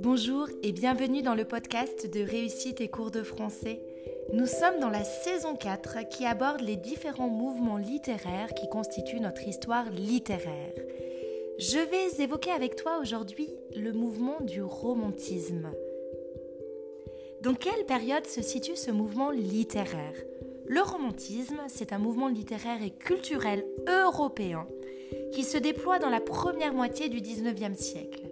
Bonjour et bienvenue dans le podcast de Réussite et cours de français. Nous sommes dans la saison 4 qui aborde les différents mouvements littéraires qui constituent notre histoire littéraire. Je vais évoquer avec toi aujourd'hui le mouvement du romantisme. Dans quelle période se situe ce mouvement littéraire? Le romantisme, c'est un mouvement littéraire et culturel européen qui se déploie dans la première moitié du 19e siècle.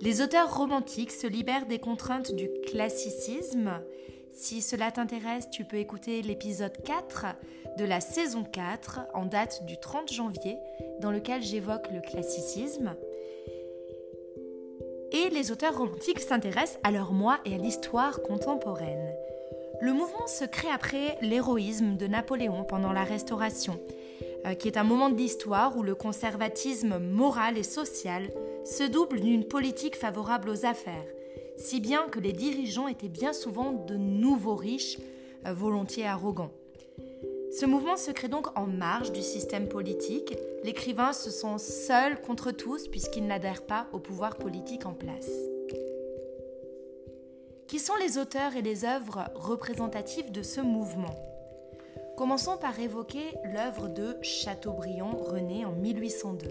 Les auteurs romantiques se libèrent des contraintes du classicisme. Si cela t'intéresse, tu peux écouter l'épisode 4 de la saison 4 en date du 30 janvier dans lequel j'évoque le classicisme. Et les auteurs romantiques s'intéressent à leur moi et à l'histoire contemporaine. Le mouvement se crée après l'héroïsme de Napoléon pendant la Restauration, euh, qui est un moment de l'histoire où le conservatisme moral et social se double d'une politique favorable aux affaires, si bien que les dirigeants étaient bien souvent de nouveaux riches, euh, volontiers arrogants. Ce mouvement se crée donc en marge du système politique. L'écrivain se sent seul contre tous puisqu'il n'adhère pas au pouvoir politique en place. Qui sont les auteurs et les œuvres représentatives de ce mouvement Commençons par évoquer l'œuvre de Chateaubriand René en 1802.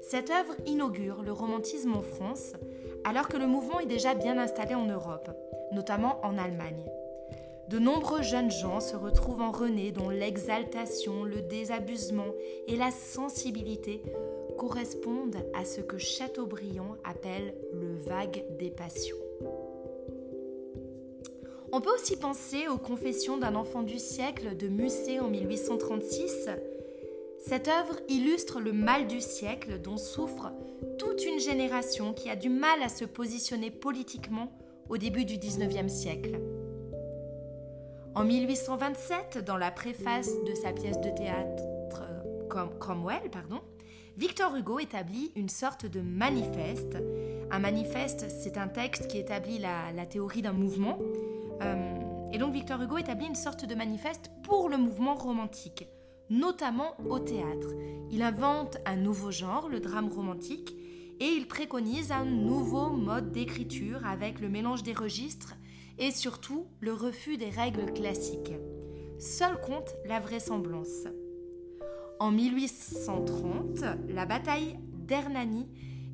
Cette œuvre inaugure le romantisme en France, alors que le mouvement est déjà bien installé en Europe, notamment en Allemagne. De nombreux jeunes gens se retrouvent en René dont l'exaltation, le désabusement et la sensibilité correspondent à ce que Chateaubriand appelle le vague des passions. On peut aussi penser aux Confessions d'un enfant du siècle de Musset en 1836, cette œuvre illustre le mal du siècle dont souffre toute une génération qui a du mal à se positionner politiquement au début du XIXe siècle. En 1827, dans la préface de sa pièce de théâtre Cromwell, pardon, Victor Hugo établit une sorte de manifeste. Un manifeste, c'est un texte qui établit la, théorie d'un mouvement. Euh, et donc Victor Hugo établit une sorte de manifeste pour le mouvement romantique notamment au théâtre. Il invente un nouveau genre, le drame romantique, et il préconise un nouveau mode d'écriture avec le mélange des registres et surtout le refus des règles classiques. Seul compte la vraisemblance. En 1830, la bataille d'Hernani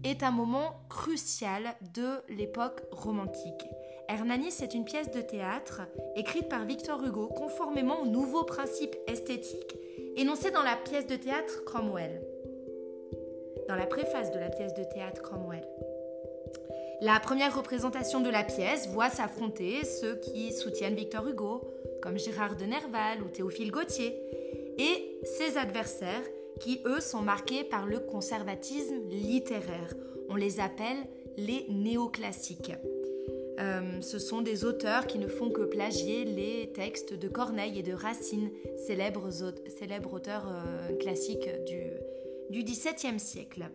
est un moment crucial de l'époque romantique. Hernani, c'est une pièce de théâtre écrite par Victor Hugo conformément aux nouveaux principes esthétiques énoncé dans la pièce de théâtre Cromwell, dans la préface de la pièce de théâtre Cromwell. La première représentation de la pièce voit s'affronter ceux qui soutiennent Victor Hugo, comme Gérard de Nerval ou Théophile Gautier, et ses adversaires qui, eux, sont marqués par le conservatisme littéraire. On les appelle les néoclassiques. Euh, ce sont des auteurs qui ne font que plagier les textes de Corneille et de Racine, célèbres, auteurs euh, classiques du, XVIIe siècle.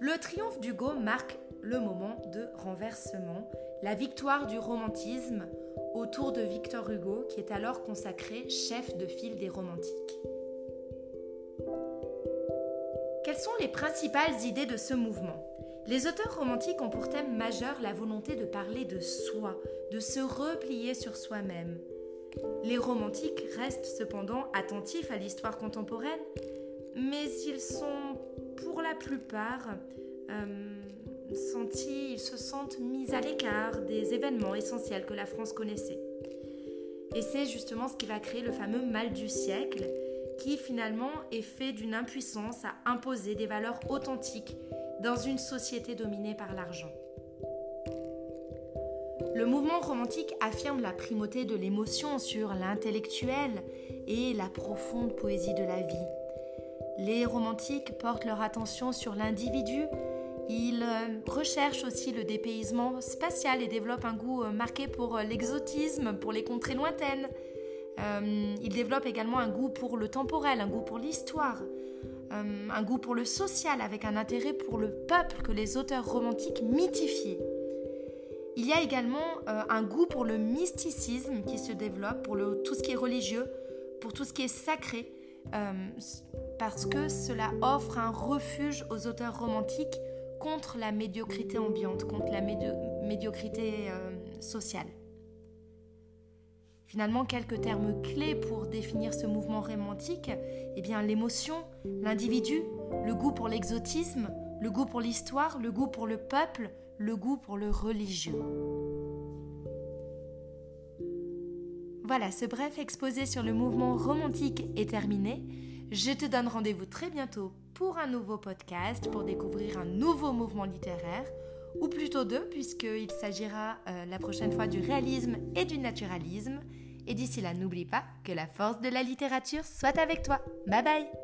Le triomphe d'Hugo marque le moment de renversement, la victoire du romantisme autour de Victor Hugo, qui est alors consacré chef de file des romantiques. Quelles sont les principales idées de ce mouvement? Les auteurs romantiques ont pour thème majeur la volonté de parler de soi, de se replier sur soi-même. Les romantiques restent cependant attentifs à l'histoire contemporaine, mais ils sont pour la plupart euh, sentis, ils se sentent mis à l'écart des événements essentiels que la France connaissait. Et c'est justement ce qui va créer le fameux mal du siècle, qui finalement est fait d'une impuissance à imposer des valeurs authentiques dans une société dominée par l'argent. Le mouvement romantique affirme la primauté de l'émotion sur l'intellectuel et la profonde poésie de la vie. Les romantiques portent leur attention sur l'individu, ils euh, recherchent aussi le dépaysement spatial et développent un goût euh, marqué pour euh, l'exotisme, pour les contrées lointaines. ils développent également un goût pour le temporel, un goût pour l'histoire. Euh, un goût pour le social, avec un intérêt pour le peuple que les auteurs romantiques mythifiaient. Il y a également euh, un goût pour le mysticisme qui se développe, pour tout ce qui est religieux, pour tout ce qui est sacré, euh, parce que cela offre un refuge aux auteurs romantiques contre la médiocrité ambiante, contre la médiocrité sociale. Finalement, quelques termes clés pour définir ce mouvement romantique, eh bien l'émotion, l'individu, le goût pour l'exotisme, le goût pour l'histoire, le goût pour le peuple, le goût pour le religieux. Voilà, ce bref exposé sur le mouvement romantique est terminé. Je te donne rendez-vous très bientôt pour un nouveau podcast, pour découvrir un nouveau mouvement littéraire, ou plutôt deux, puisqu'il s'agira euh, la prochaine fois du réalisme et du naturalisme. Et d'ici là, n'oublie pas que la force de la littérature soit avec toi. Bye bye